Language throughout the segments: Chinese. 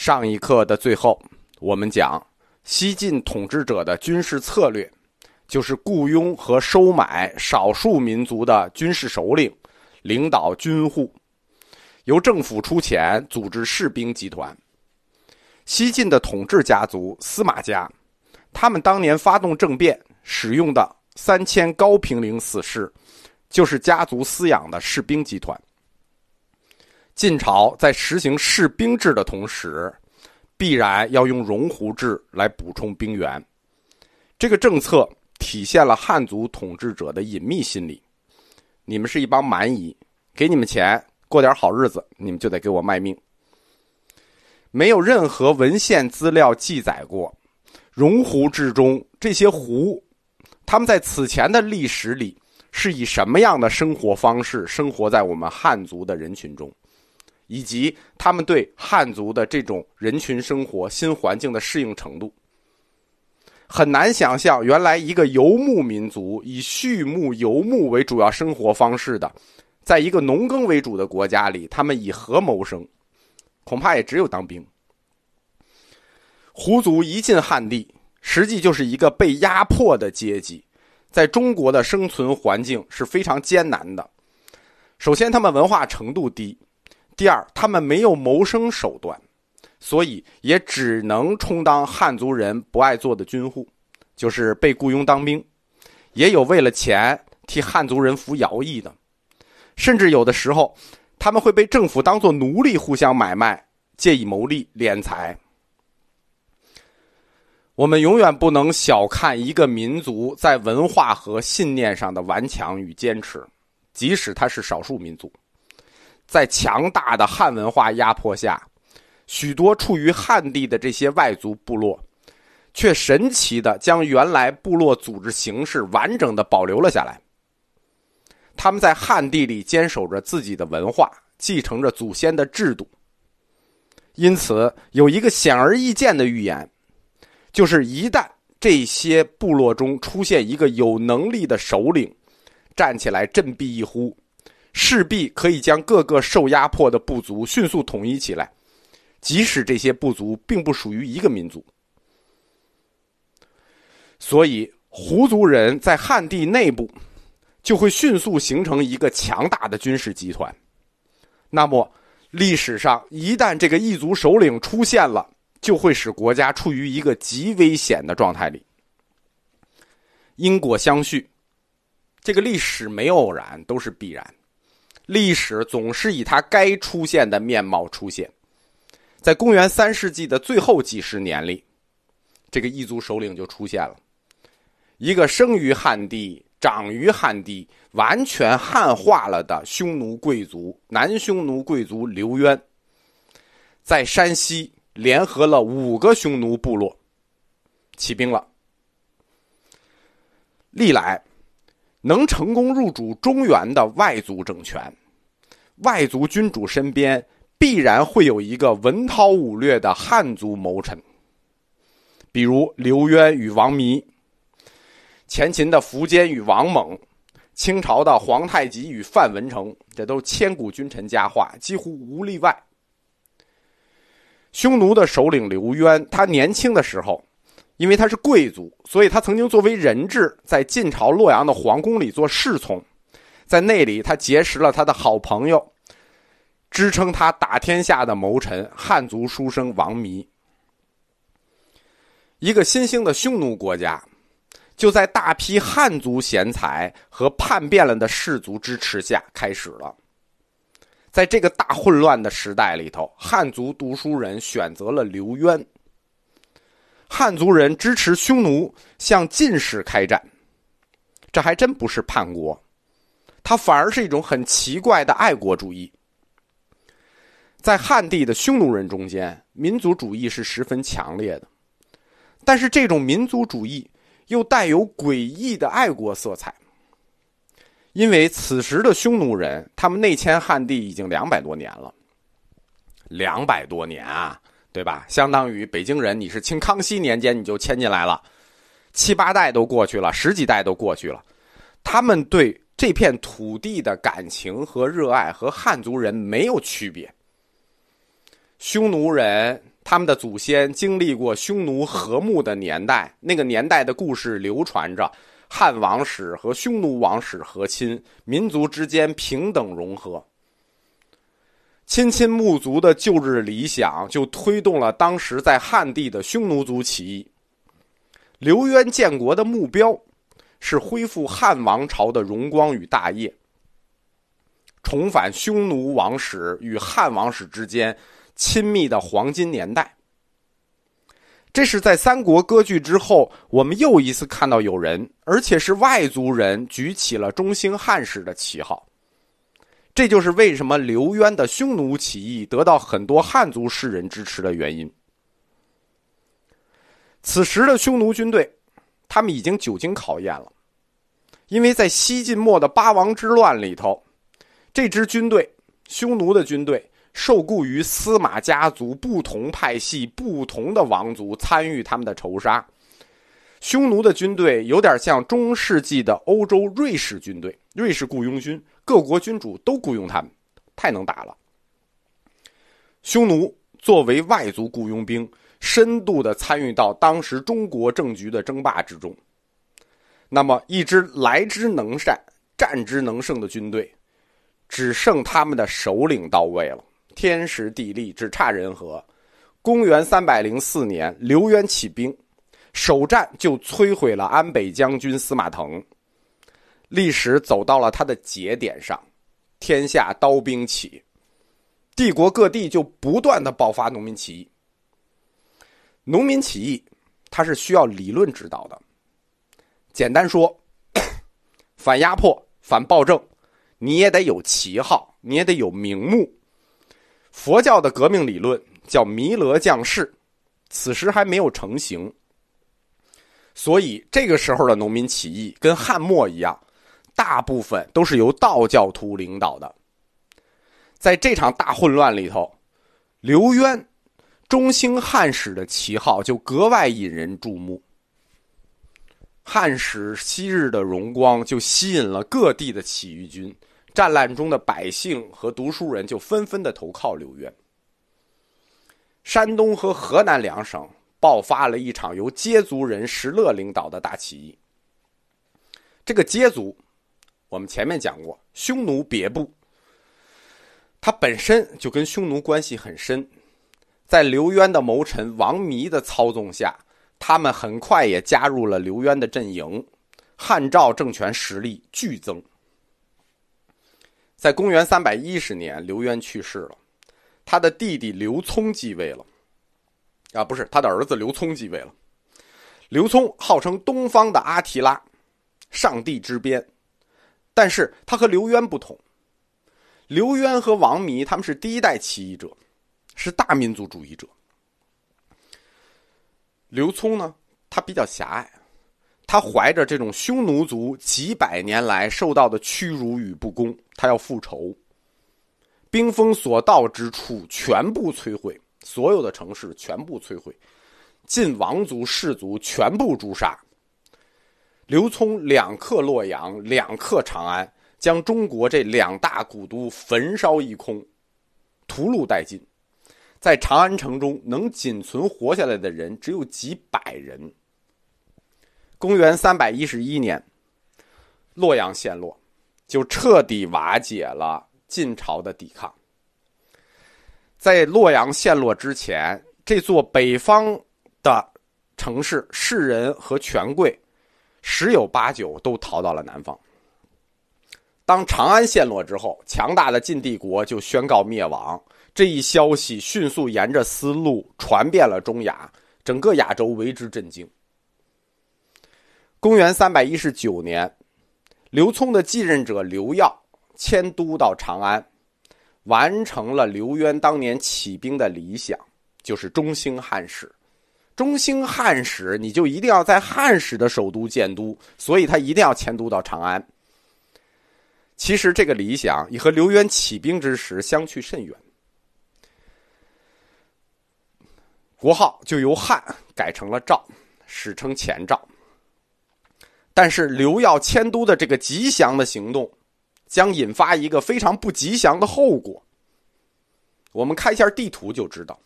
上一课的最后，我们讲西晋统治者的军事策略，就是雇佣和收买少数民族的军事首领，领导军户，由政府出钱组织士兵集团。西晋的统治家族司马家，他们当年发动政变使用的三千高平陵死士，就是家族饲养的士兵集团。晋朝在实行士兵制的同时，必然要用戎胡制来补充兵源。这个政策体现了汉族统治者的隐秘心理：你们是一帮蛮夷，给你们钱过点好日子，你们就得给我卖命。没有任何文献资料记载过，戎胡制中这些胡，他们在此前的历史里是以什么样的生活方式生活在我们汉族的人群中？以及他们对汉族的这种人群生活新环境的适应程度，很难想象，原来一个游牧民族以畜牧游牧为主要生活方式的，在一个农耕为主的国家里，他们以何谋生？恐怕也只有当兵。胡族一进汉地，实际就是一个被压迫的阶级，在中国的生存环境是非常艰难的。首先，他们文化程度低。第二，他们没有谋生手段，所以也只能充当汉族人不爱做的军户，就是被雇佣当兵。也有为了钱替汉族人服徭役的，甚至有的时候，他们会被政府当作奴隶互相买卖，借以谋利敛财。我们永远不能小看一个民族在文化和信念上的顽强与坚持，即使他是少数民族。在强大的汉文化压迫下，许多处于汉地的这些外族部落，却神奇的将原来部落组织形式完整的保留了下来。他们在汉地里坚守着自己的文化，继承着祖先的制度。因此，有一个显而易见的预言，就是一旦这些部落中出现一个有能力的首领，站起来振臂一呼。势必可以将各个受压迫的部族迅速统一起来，即使这些部族并不属于一个民族。所以，胡族人在汉地内部就会迅速形成一个强大的军事集团。那么，历史上一旦这个异族首领出现了，就会使国家处于一个极危险的状态里。因果相续，这个历史没有偶然，都是必然。历史总是以它该出现的面貌出现，在公元三世纪的最后几十年里，这个异族首领就出现了，一个生于汉地、长于汉地、完全汉化了的匈奴贵族——南匈奴贵族刘渊，在山西联合了五个匈奴部落，起兵了。历来能成功入主中原的外族政权。外族君主身边必然会有一个文韬武略的汉族谋臣，比如刘渊与王弥，前秦的苻坚与王猛，清朝的皇太极与范文成，这都是千古君臣佳话，几乎无例外。匈奴的首领刘渊，他年轻的时候，因为他是贵族，所以他曾经作为人质在晋朝洛阳的皇宫里做侍从。在那里，他结识了他的好朋友，支撑他打天下的谋臣汉族书生王弥。一个新兴的匈奴国家，就在大批汉族贤才和叛变了的士族支持下开始了。在这个大混乱的时代里头，汉族读书人选择了刘渊。汉族人支持匈奴向晋室开战，这还真不是叛国。它反而是一种很奇怪的爱国主义。在汉地的匈奴人中间，民族主义是十分强烈的，但是这种民族主义又带有诡异的爱国色彩。因为此时的匈奴人，他们内迁汉地已经两百多年了，两百多年啊，对吧？相当于北京人，你是清康熙年间你就迁进来了，七八代都过去了，十几代都过去了，他们对。这片土地的感情和热爱和汉族人没有区别。匈奴人他们的祖先经历过匈奴和睦的年代，那个年代的故事流传着，汉王室和匈奴王室和亲，民族之间平等融合。亲亲穆族的旧日理想，就推动了当时在汉地的匈奴族起义。刘渊建国的目标是恢复汉王朝的荣光与大业，重返匈奴王室与汉王室之间亲密的黄金年代。这是在三国割据之后，我们又一次看到有人，而且是外族人，举起了中兴汉室的旗号。这就是为什么刘渊的匈奴起义得到很多汉族士人支持的原因。此时的匈奴军队，他们已经久经考验了，因为在西晋末的八王之乱里头，这支军队，匈奴的军队受雇于司马家族不同派系、不同的王族参与他们的仇杀。匈奴的军队有点像中世纪的欧洲瑞士军队，瑞士雇佣军，各国君主都雇佣他们，太能打了。匈奴作为外族雇佣兵，深度的参与到当时中国政局的争霸之中。那么，一支来之能战、战之能胜的军队，只剩他们的首领到位了。天时地利只差人和。公元三百零四年，刘渊起兵。首战就摧毁了安北将军司马腾，历史走到了他的节点上，天下刀兵起，帝国各地就不断的爆发农民起义。农民起义，它是需要理论指导的。简单说，反压迫、反暴政，你也得有旗号，你也得有名目。佛教的革命理论叫弥勒降世，此时还没有成型。所以，这个时候的农民起义跟汉末一样，大部分都是由道教徒领导的。在这场大混乱里头，刘渊中兴汉史的旗号就格外引人注目。汉史昔日的荣光就吸引了各地的起义军，战乱中的百姓和读书人就纷纷的投靠刘渊。山东和河南两省。爆发了一场由羯族人石勒领导的大起义。这个羯族，我们前面讲过，匈奴别部，他本身就跟匈奴关系很深。在刘渊的谋臣王弥的操纵下，他们很快也加入了刘渊的阵营，汉赵政权实力剧增。在公元三百一十年，刘渊去世了，他的弟弟刘聪继位了。啊，不是他的儿子刘聪继位了。刘聪号称东方的阿提拉，上帝之鞭，但是他和刘渊不同。刘渊和王弥他们是第一代起义者，是大民族主义者。刘聪呢，他比较狭隘，他怀着这种匈奴族几百年来受到的屈辱与不公，他要复仇，兵锋所到之处全部摧毁。所有的城市全部摧毁，晋王族士族全部诛杀。刘聪两克洛阳，两克长安，将中国这两大古都焚烧一空，屠戮殆尽。在长安城中，能仅存活下来的人只有几百人。公元三百一十一年，洛阳陷落，就彻底瓦解了晋朝的抵抗。在洛阳陷落之前，这座北方的城市士人和权贵十有八九都逃到了南方。当长安陷落之后，强大的晋帝国就宣告灭亡。这一消息迅速沿着丝路传遍了中亚，整个亚洲为之震惊。公元三百一十九年，刘聪的继任者刘耀迁都到长安。完成了刘渊当年起兵的理想，就是中兴汉室。中兴汉室，你就一定要在汉室的首都建都，所以他一定要迁都到长安。其实这个理想也和刘渊起兵之时相去甚远，国号就由汉改成了赵，史称前赵。但是刘耀迁都的这个吉祥的行动。将引发一个非常不吉祥的后果。我们看一下地图就知道，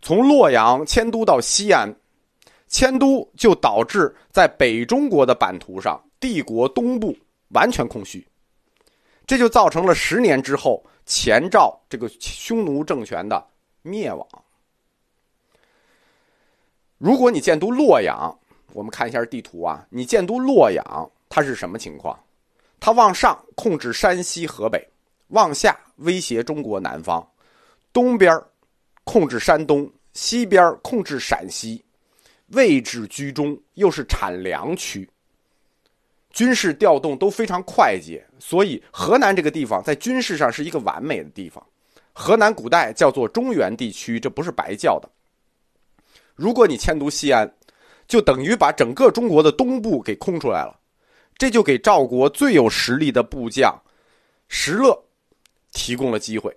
从洛阳迁都到西安，迁都就导致在北中国的版图上，帝国东部完全空虚，这就造成了十年之后前赵这个匈奴政权的灭亡。如果你建都洛阳，我们看一下地图啊，你建都洛阳，它是什么情况？它往上控制山西、河北，往下威胁中国南方，东边控制山东，西边控制陕西，位置居中，又是产粮区，军事调动都非常快捷，所以河南这个地方在军事上是一个完美的地方。河南古代叫做中原地区，这不是白叫的。如果你迁都西安，就等于把整个中国的东部给空出来了，这就给赵国最有实力的部将石勒提供了机会。